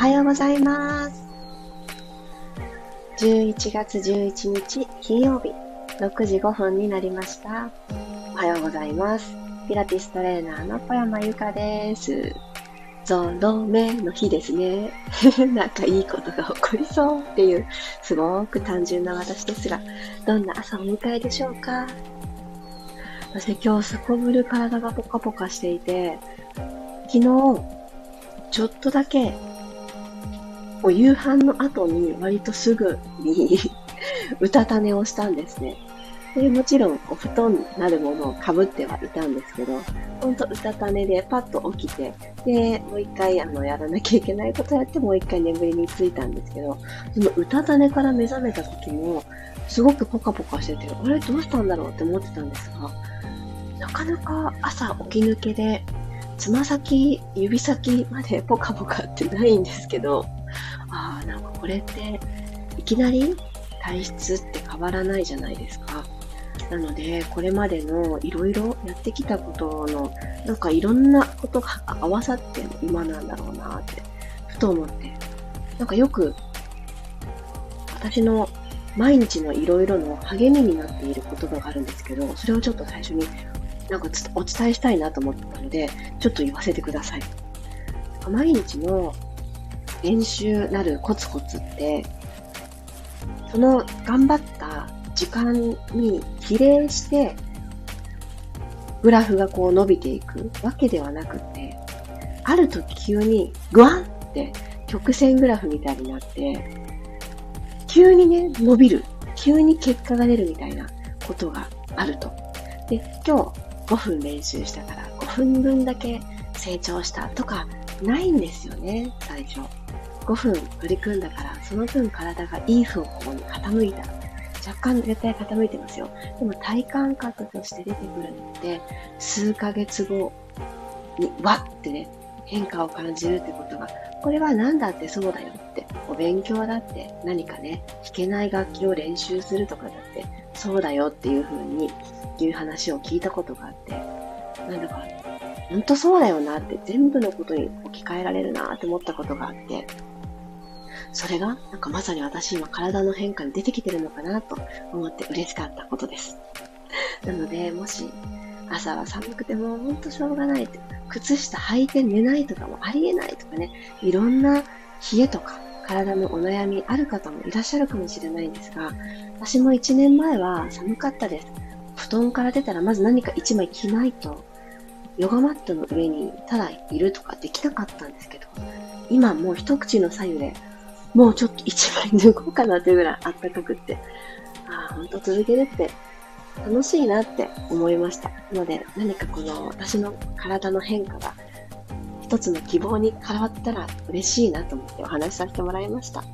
はようございます。11月11日金曜日6時5分になりました。おはようございます。ピラティストレーナーの小山由かです。ゾロ目の日ですね。なんかいいことが起こりそうっていう、すごく単純な私ですが、どんな朝を迎えでしょうか私今日すこぶる体がポカポカしていて、昨日、ちょっとだけ、お夕飯の後に割とすぐに うたた寝をしたんですね。でもちろんお布団なるものをかぶってはいたんですけど、ほんとうたた寝でパッと起きて、で、もう一回あの、やらなきゃいけないことやってもう一回眠りについたんですけど、そのうたた寝から目覚めた時も、すごくポカポカしてて、あれどうしたんだろうって思ってたんですが、なかなか朝起き抜けで、つま先、指先までポカポカってないんですけど、ああ、なんかこれって、いきなり体質って変わらないじゃないですか。なので、これまでのいろいろやってきたことの、なんかいろんなことが合わさって今なんだろうなって、ふと思って。なんかよく、私の毎日のいろいろの励みになっている言葉があるんですけど、それをちょっと最初になんかお伝えしたいなと思ったので、ちょっと言わせてください。毎日の練習なるコツコツって、その頑張った時間に比例して、グラフがこう伸びていくわけではなくて、ある時急にグワンって曲線グラフみたいになって、急にね、伸びる。急に結果が出るみたいなことがあると。で、今日5分練習したから5分分だけ成長したとかないんですよね、最初。5分取り組んだから、その分体がいい方向に傾いた。若干絶対傾いてますよ。でも体感覚として出てくるのって、数ヶ月後にわってね、変化を感じるってことが、これは何だってそうだよって、お勉強だって何かね、弾けない楽器を練習するとかだってそうだよっていう風にいう話を聞いたことがあって、なんだか、ほんとそうだよなって全部のことに置き換えられるなって思ったことがあって、それが、なんかまさに私今体の変化に出てきてるのかなと思って嬉しかったことです。なので、もし、朝は寒くてもほんとしょうがないって、靴下履いて寝ないとかもありえないとかね、いろんな冷えとか体のお悩みある方もいらっしゃるかもしれないんですが、私も1年前は寒かったです。布団から出たらまず何か1枚着ないと、ヨガマットの上にただいるとかできなかったんですけど、今もう一口の左右で、もうちょっと1枚脱ごうかなっていうぐらいあったかくって、ああ、ほんと続けるって楽しいなって思いました。なので、何かこの私の体の変化が一つの希望に変わったら嬉しいなと思ってお話しさせてもらいました。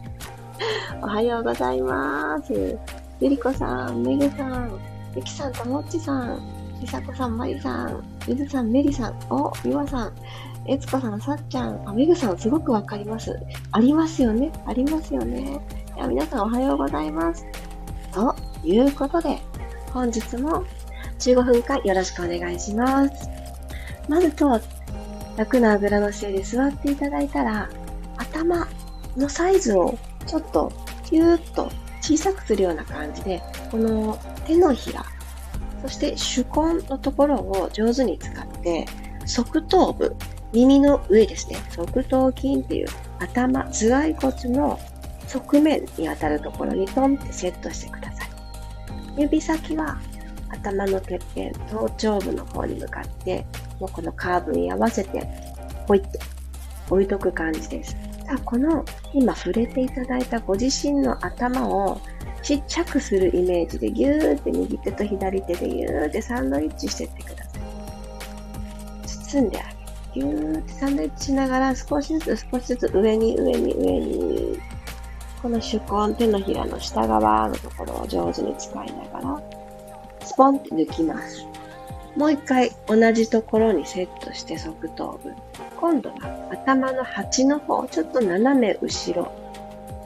おはようございます。ゆりこさん、めぐさん、ゆきさん、ともっちさん、りさこさん、まりさん、ゆずさん、めりさん、お、ゆわさん、えつこさん、さっちゃん、あ、めぐさん、すごくわかります。ありますよね。ありますよね。いや、皆さんおはようございます。ということで、本日も15分間よろしくお願いします。まずと、楽なあぐらの姿勢で座っていただいたら、頭のサイズをちょっとキューッと小さくするような感じで、この手のひら、そして手根のところを上手に使って、側頭部、耳の上ですね、側頭筋っていう頭、頭蓋骨の側面に当たるところにトンってセットしてください。指先は頭のてっぺん、頭頂部の方に向かって、もうこのカーブに合わせて、ポイって置いとく感じです。さあ、この今触れていただいたご自身の頭をちっちゃくするイメージでギューって右手と左手でギューってサンドイッチしてってください。包んであげる。ギューってサンドイッチしながら少しずつ少しずつ上に上に上にこの手根、手のひらの下側のところを上手に使いながらスポンって抜きます。もう一回同じところにセットして側頭部。今度は頭の鉢の方、ちょっと斜め後ろ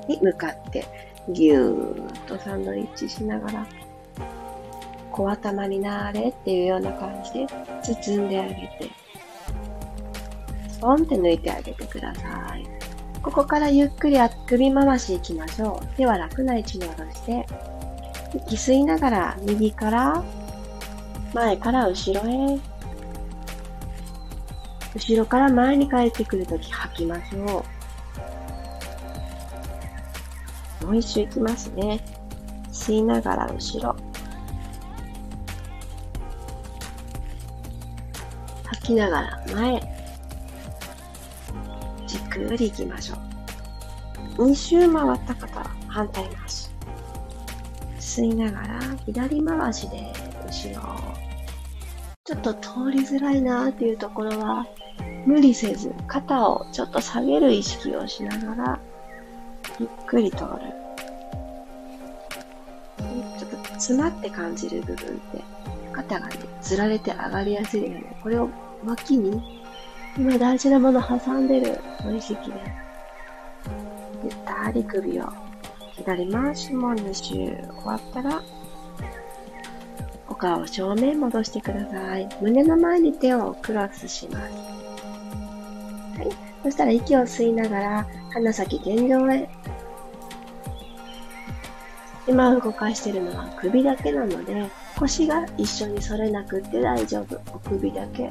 に向かってぎゅーっとサンドイッチしながら、小頭になれっていうような感じで包んであげて、ポンって抜いてあげてください。ここからゆっくり首回しいきましょう。手は楽な位置に下ろして、息吸いながら右から前から後ろへ。後ろから前に帰ってくるとき吐きましょう。もう一周いきますね。吸いながら後ろ。吐きながら前。じっくり行きましょう。2周回った方は反対回し。吸いながら左回しで後ろ。ちょっと通りづらいなっていうところは無理せず肩をちょっと下げる意識をしながらゆっくり通る。ちょっと詰まって感じる部分って肩がね、ずられて上がりやすいので、これを脇に今大事なもの挟んでるの意識で、ゆったり首を左回しも2周終わったら、お顔を正面戻してください。胸の前に手をクロスします。はい。そしたら息を吸いながら、鼻先天井へ。今動かしてるのは首だけなので、腰が一緒に反れなくって大丈夫。お首だけ。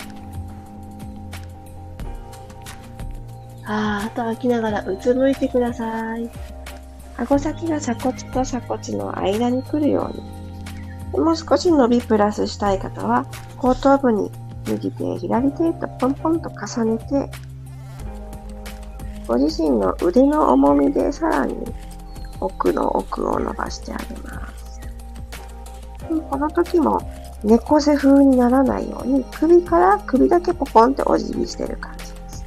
あーあと吐きながらうつむいてください。顎先が鎖骨と鎖骨の間に来るように。もう少し伸びプラスしたい方は、後頭部に右手、左手とポンポンと重ねて、ご自身の腕の重みでさらに奥の奥を伸ばしてあげます。この時も猫背風にならないように首から首だけポコンってお辞儀してる感じです。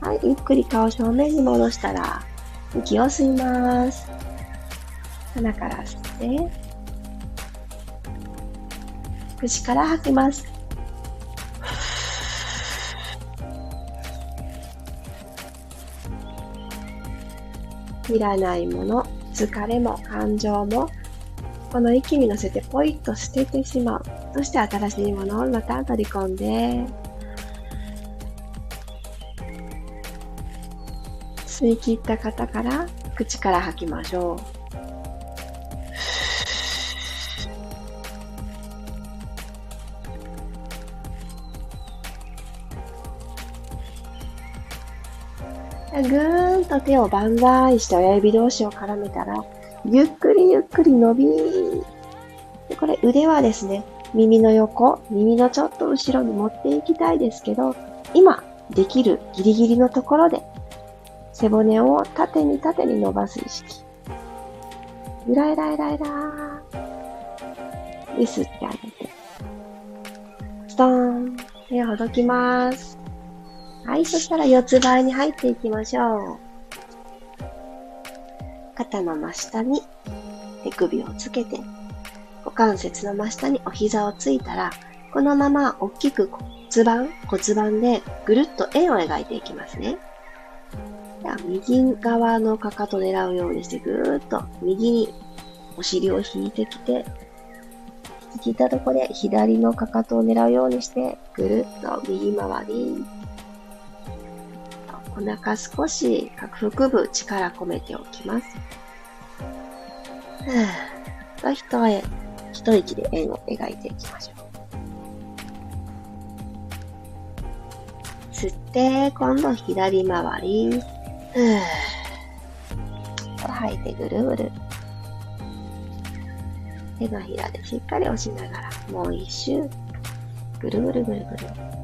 はい、ゆっくり顔正面に戻したら、息を吸います。鼻から吸って、口から吐きます。いらないもの、疲れも感情も、この息に乗せてポイッと捨ててしまう。そして新しいものをまた取り込んで、吸い切った方から口から吐きましょう。ぐーんと手を万歳して親指同士を絡めたら、ゆっくりゆっくり伸びでこれ腕はですね、耳の横、耳のちょっと後ろに持っていきたいですけど、今できるギリギリのところで背骨を縦に縦に伸ばす意識。ゆらゆらゆらゆらー。で、吸ってあげて。ストーン。手をほどきます。はい、そしたら四つ倍に入っていきましょう。肩の真下に手首をつけて、股関節の真下にお膝をついたら、このまま大きく骨盤、骨盤でぐるっと円を描いていきますね。右側のかかとを狙うようにして、ぐーっと右にお尻を引いてきて、引いたところで左のかかとを狙うようにして、ぐるっと右回り。お腹少し下腹部力込めておきます。ふぅ。と一、一息で円を描いていきましょう。吸って、今度左回り。ふぅ。吐いてぐるぐる。手のひらでしっかり押しながら、もう一周。ぐるぐるぐるぐる。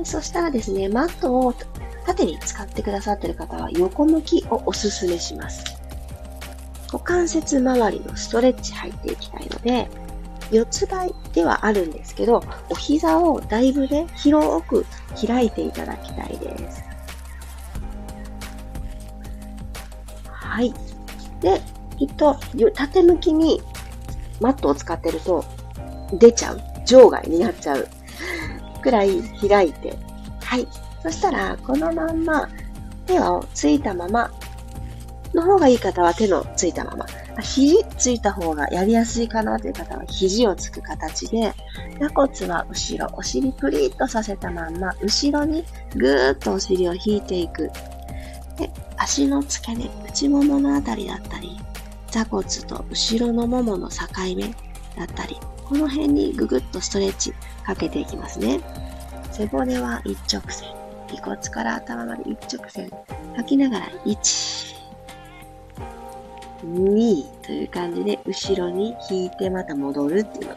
い、そしたらですね、マットを縦に使ってくださっている方は横向きをおすすめします。股関節周りのストレッチ入っていきたいので、四つ倍ではあるんですけど、お膝をだいぶね、広く開いていただきたいです。はい。で、きっと、縦向きにマットを使ってると、出ちゃう。場外になっちゃう。くらい開いて。はい。そしたら、このまんま、手をついたまま、の方がいい方は手のついたまま。肘ついた方がやりやすいかなという方は肘をつく形で、座骨は後ろ、お尻プリッとさせたまんま、後ろにぐーっとお尻を引いていく。で、足の付け根、内もものあたりだったり、座骨と後ろのももの境目だったり、この辺にぐぐっとストレッチかけていきますね。背骨は一直線。尾骨から頭まで一直線。吐きながら、1、2という感じで、後ろに引いてまた戻るっていうのを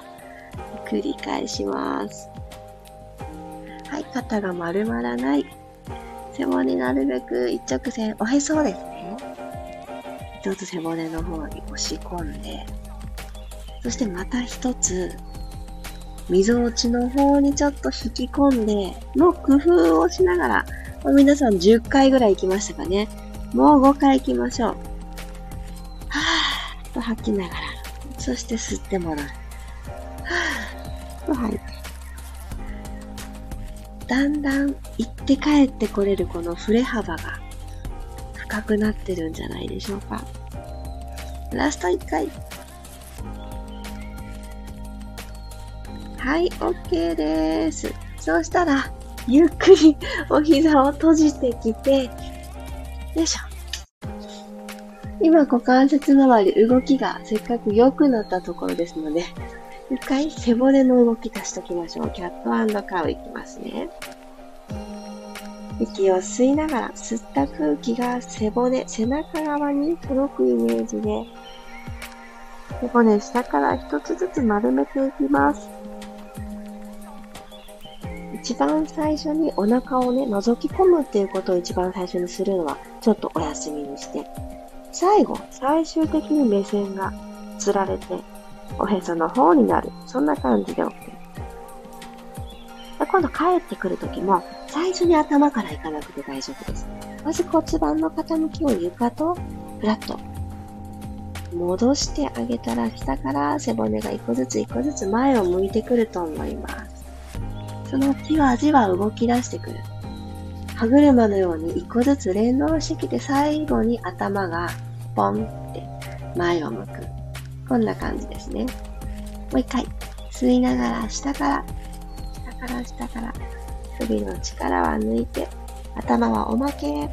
繰り返します。はい、肩が丸まらない。背骨なるべく一直線、おへそですね。一つ背骨の方に押し込んで、そしてまた一つ、みぞおちの方にちょっと引き込んで、の工夫をしながら、皆さん10回ぐらい行きましたかね。もう5回行きましょう。はーっと吐きながら、そして吸ってもらう。はぁと吐いて。だんだん行って帰ってこれるこの振れ幅が深くなってるんじゃないでしょうか。ラスト1回。はい、OK です。そうしたら、ゆっくり お膝を閉じてきて、よいしょ。今股関節周り動きがせっかく良くなったところですので、一回背骨の動き足しときましょう。キャットカウいきますね。息を吸いながら吸った空気が背骨、背中側に届くイメージで、背骨下から一つずつ丸めていきます。一番最初にお腹をね、覗き込むっていうことを一番最初にするのは、ちょっとお休みにして、最後、最終的に目線がつられて、おへその方になる。そんな感じで OK。今度帰ってくるときも、最初に頭から行かなくて大丈夫です。まず骨盤の傾きを床とフラット。戻してあげたら、下から背骨が一個ずつ一個ずつ前を向いてくると思います。そのじわじわ動き出してくる。歯車のように一個ずつ連動してきて最後に頭がポンって前を向く。こんな感じですね。もう一回。吸いながら下から、下から下から、首の力は抜いて、頭はおまけ。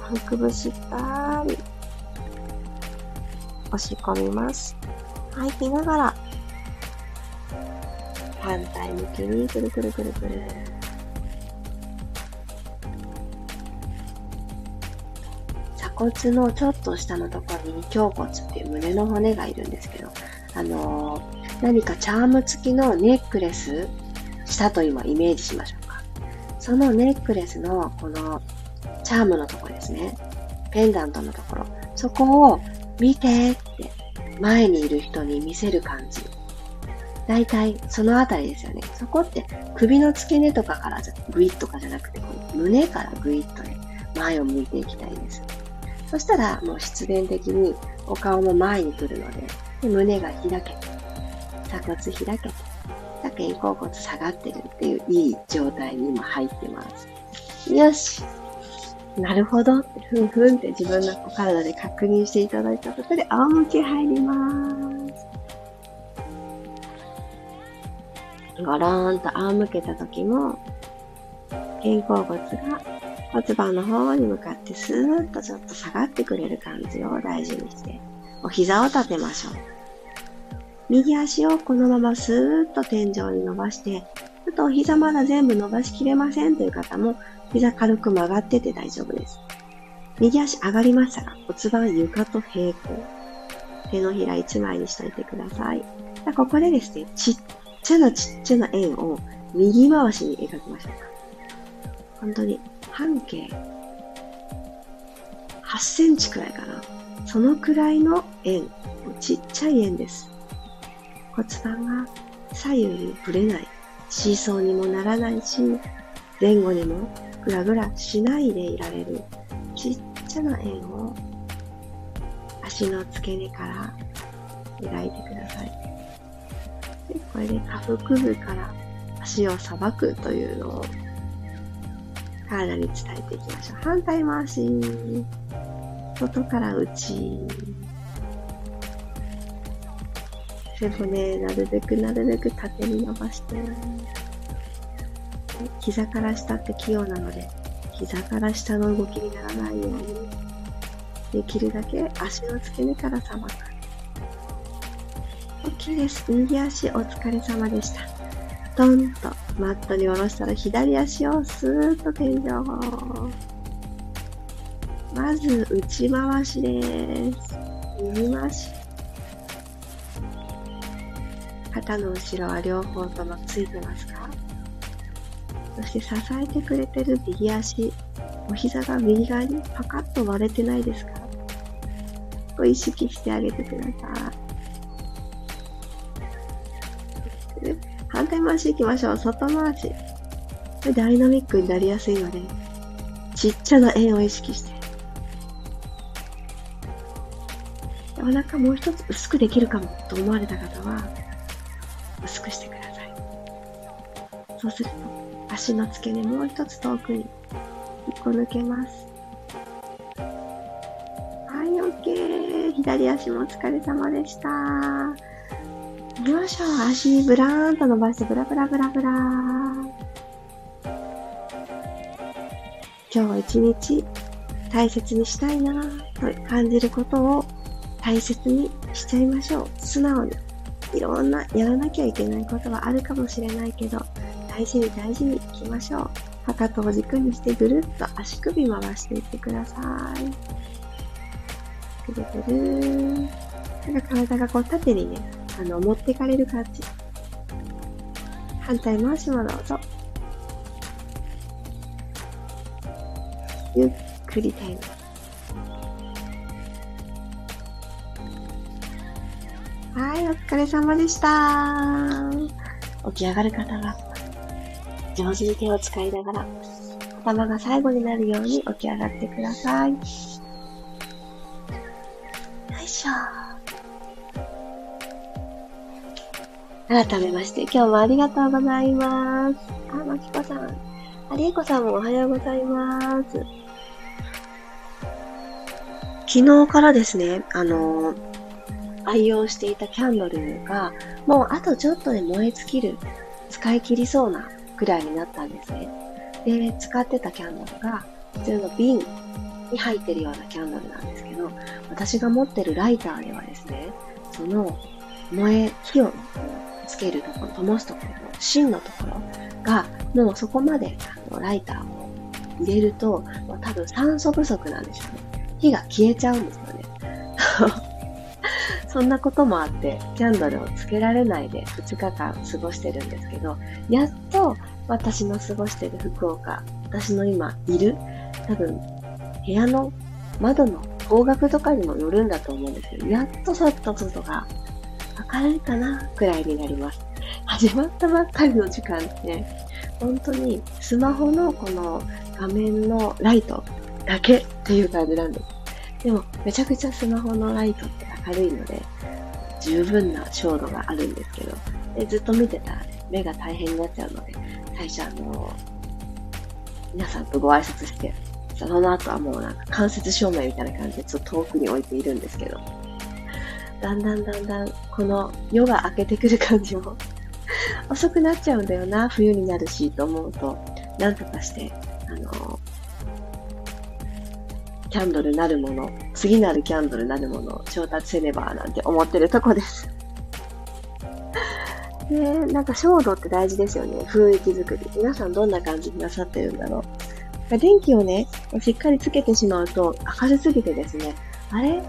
腹部しっかり押し込みます。吐きながら、反対向きにくるくるくるくる。鎖骨のちょっと下のところに胸骨っていう胸の骨がいるんですけど、あのー、何かチャーム付きのネックレスしたと今イメージしましょうか。そのネックレスのこのチャームのところですね。ペンダントのところ。そこを見てって前にいる人に見せる感じ。大体そのあたりですよね。そこって首の付け根とかからグイッとかじゃなくて、この胸からグイッとね、前を向いていきたいです。そしたらもう必然的にお顔も前に来るので、で胸が開けて、鎖骨開けて、肩甲骨下がってるっていういい状態に今入ってます。よしなるほどって、ふんふんって自分の体で確認していただいたとことで、仰向け入ります。ゴローンと仰向けた時も、肩甲骨が骨盤の方に向かってスーッとちょっと下がってくれる感じを大事にして、お膝を立てましょう。右足をこのままスーッと天井に伸ばして、ちょっとお膝まだ全部伸ばしきれませんという方も、膝軽く曲がってて大丈夫です。右足上がりましたら骨盤床と平行。手のひら一枚にしといてください。ここでですね、ちっちゃなちっちゃな円を右回しに描きましょうか。本当に半径8センチくらいかな。そのくらいの円。ちっちゃい円です。骨盤が左右にぶれない。シーソーにもならないし、前後にもぐらぐらしないでいられるちっちゃな円を足の付け根から描いてください。これで下腹部から足をさばくというのを体に伝えていきましょう。反対回し。外から内。背骨、なるべくなるべく縦に伸ばして。膝から下って器用なので、膝から下の動きにならないように、できるだけ足の付け根からさまく。OK です。右足お疲れ様でした。トンとマットに下ろしたら左足をスーッと天井。まず内回しです。右回し。肩の後ろは両方ともついてますか？そして支えてくれてる右足、お膝が右側にパカッと割れてないですか？を意識してあげてください。回し行きましょう。外回し。これダイナミックになりやすいので、ちっちゃな円を意識して。お腹もう一つ薄くできるかもと思われた方は、薄くしてください。そうすると、足の付け根もう一つ遠くに1個抜けます。はい、OK。左足もお疲れ様でした。よいしょ。足ブラーンと伸ばしてブラブラブラブラー今日一日大切にしたいなと感じることを大切にしちゃいましょう。素直に。いろんなやらなきゃいけないことはあるかもしれないけど、大事に大事にいきましょう。かかとを軸にしてぐるっと足首回していってください。ぐるぐるなんか体がこう縦にね、あの、持ってかれる感じ。反対回しもどうぞ。ゆっくりタイム。はい、お疲れ様でした。起き上がる方は上手に手を使いながら、頭が最後になるように起き上がってください。よいしょ。改めまして、今日もありがとうございます。あ、まきこさん。ありえこさんもおはようございます。昨日からですね、あの愛用していたキャンドルが、もうあとちょっとで燃え尽きる、使い切りそうなぐらいになったんですね。で、使ってたキャンドルが普通の瓶に入ってるようなキャンドルなんですけど、私が持ってるライターではですね、その燃え、火をつけるところ、灯すところの芯のところが、もうそこまであのライターを入れると、もう多分酸素不足なんでしょうね。火が消えちゃうんですよね。そんなこともあって、キャンドルをつけられないで2日間過ごしてるんですけど、やっと私の過ごしてる福岡、私の今いる、多分、部屋の窓の方角とかにもよるんだと思うんですけど、やっとそっと外が明るいかな、くらいになります。始まったばっかりの時間って、本当にスマホのこの画面のライトだけっていう感じなんです。でも、めちゃくちゃスマホのライトって明るいので、十分な照度があるんですけど、でずっと見てたら、ね、目が大変になっちゃうので、最初あの、皆さんとご挨拶して、その後はもうなんか間接照明みたいな感じでちょっと遠くに置いているんですけど、だんだんだんだんこの夜が明けてくる感じも 遅くなっちゃうんだよな、冬になるしと思うと、なんとかして、あの、キャンドルなるもの、次なるキャンドルなるものを調達せねばなんて思ってるとこです。ねなんか照度って大事ですよね。雰囲気作り。皆さんどんな感じになさってるんだろう。電気をね、しっかりつけてしまうと明るすぎてですね、あれ？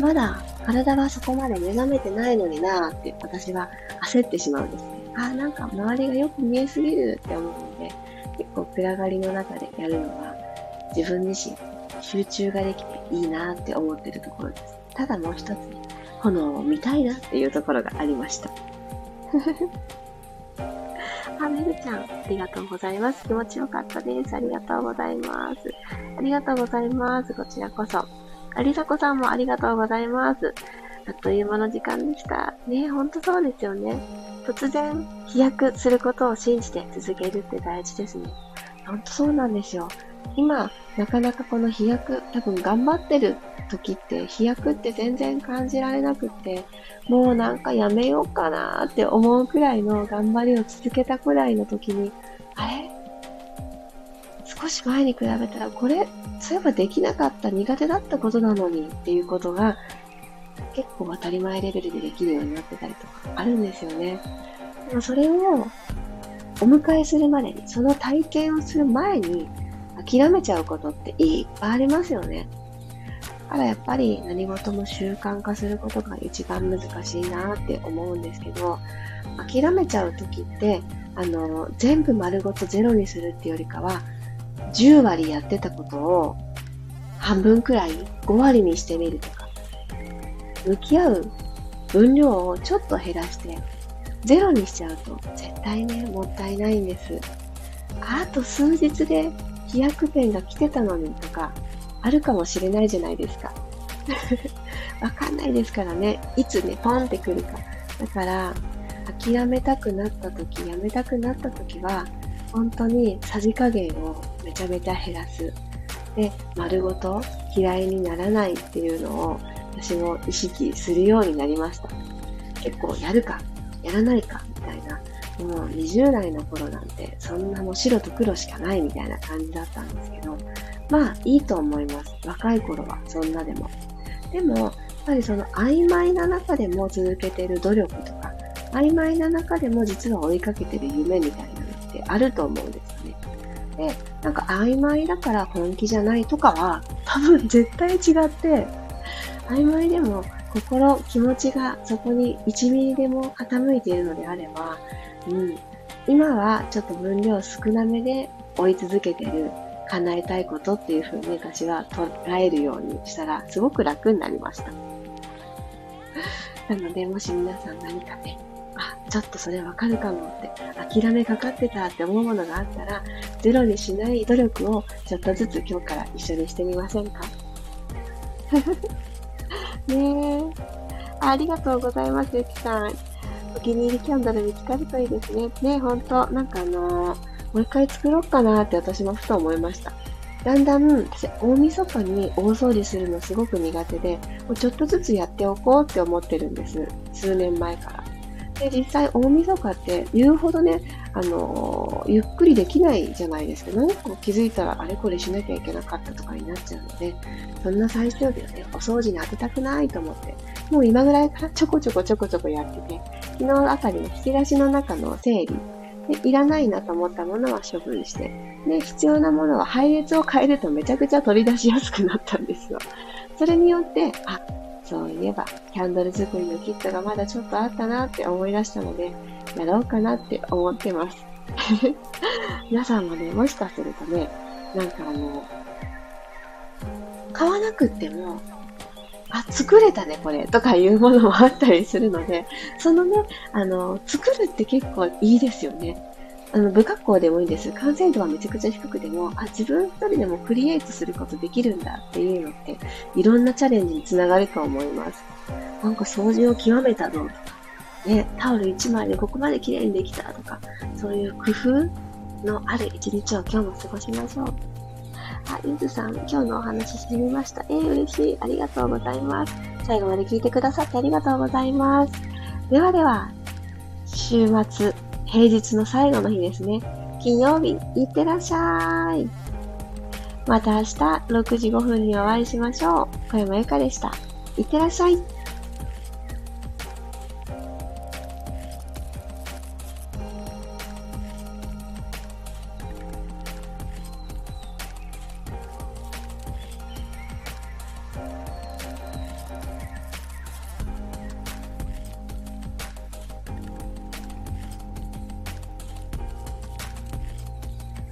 まだ体はそこまで目覚めてないのになーって私は焦ってしまうんですね。あ、なんか周りがよく見えすぎるって思うので、結構暗がりの中でやるのは自分自身集中ができていいなって思ってるところです。ただもう一つ、炎を見たいなっていうところがありました。あ、めるちゃん、ありがとうございます。気持ちよかったです。ありがとうございます。ありがとうございます。こちらこそ。ありさこさんもありがとうございます。あっという間の時間でした。ねほんとそうですよね。突然、飛躍することを信じて続けるって大事ですね。ほんとそうなんですよ。今、なかなかこの飛躍、多分頑張ってる時って飛躍って全然感じられなくって、もうなんかやめようかなって思うくらいの頑張りを続けたくらいの時に、あれ？少し前に比べたらこれ、そういえばできなかった苦手だったことなのにっていうことが結構当たり前レベルでできるようになってたりとかあるんですよね。でもそれをお迎えするまでに、その体験をする前に諦めちゃうことっていっぱいありますよね。だからやっぱり何事も習慣化することが一番難しいなって思うんですけど、諦めちゃう時って、あの、全部丸ごとゼロにするっていうよりかは、10割やってたことを半分くらい5割にしてみるとか、向き合う分量をちょっと減らしてゼロにしちゃうと絶対ね、もったいないんです。あと数日で飛躍ペンが来てたのにとか、あるかもしれないじゃないですか。わかんないですからね。いつね、ポンってくるか。だから、諦めたくなった時、やめたくなった時は、本当にさじ加減をめちゃめちゃ減らす。で、丸ごと嫌いにならないっていうのを私も意識するようになりました。結構やるか、やらないか、みたいな。もう20代の頃なんて、そんなもう白と黒しかないみたいな感じだったんですけど、まあいいと思います。若い頃はそんなでも。でも、やっぱりその曖昧な中でも続けてる努力とか、曖昧な中でも実は追いかけてる夢みたいなってあると思うんですよね。で、なんか曖昧だから本気じゃないとかは、多分絶対違って、曖昧でも心、気持ちがそこに1ミリでも傾いているのであれば、うん、今はちょっと分量少なめで追い続けてる、叶えたいことっていうふうに私は捉えるようにしたら、すごく楽になりました。なので、もし皆さん何かね、あ、ちょっとそれわかるかもって、諦めかかってたって思うものがあったら、ゼロにしない努力をちょっとずつ今日から一緒にしてみませんか？ねえ。ありがとうございます、ゆきさん。お気に入りキャンドル見つかるといいですね。ねえ、ほんと、なんかあのー、もう一回作ろうかなって私もふと思いました。だんだん、私、大晦日に大掃除するのすごく苦手で、もうちょっとずつやっておこうって思ってるんです。数年前から。で、実際大晦日って言うほどね、あの、ゆっくりできないじゃないですか。何か気づいたらあれこれしなきゃいけなかったとかになっちゃうので、そんな最終日はね、お掃除に当てたくないと思って、もう今ぐらいからちょこちょこちょこちょこやってて、昨日あたりの引き出しの中の整理、でいらないなと思ったものは処分して、で、必要なものは配列を変えるとめちゃくちゃ取り出しやすくなったんですよ。それによって、あ、そういえば、キャンドル作りのキットがまだちょっとあったなって思い出したので、やろうかなって思ってます。皆さんもね、もしかするとね、なんかあの、買わなくっても、あ、作れたね、これ、とかいうものもあったりするので、そのね、あの、作るって結構いいですよね。あの、不格好でもいいです。完成度はめちゃくちゃ低くても、あ、自分一人でもクリエイトすることできるんだっていうのって、いろんなチャレンジにつながると思います。なんか掃除を極めたぞとか、ね、タオル1枚でここまで綺麗にできたとか、そういう工夫のある一日を今日も過ごしましょう。あ、ゆずさん、今日のお話してみました。えー、嬉しい。ありがとうございます。最後まで聞いてくださってありがとうございます。ではでは、週末、平日の最後の日ですね。金曜日、いってらっしゃい。また明日6時5分にお会いしましょう。小山由かでした。いってらっしゃい。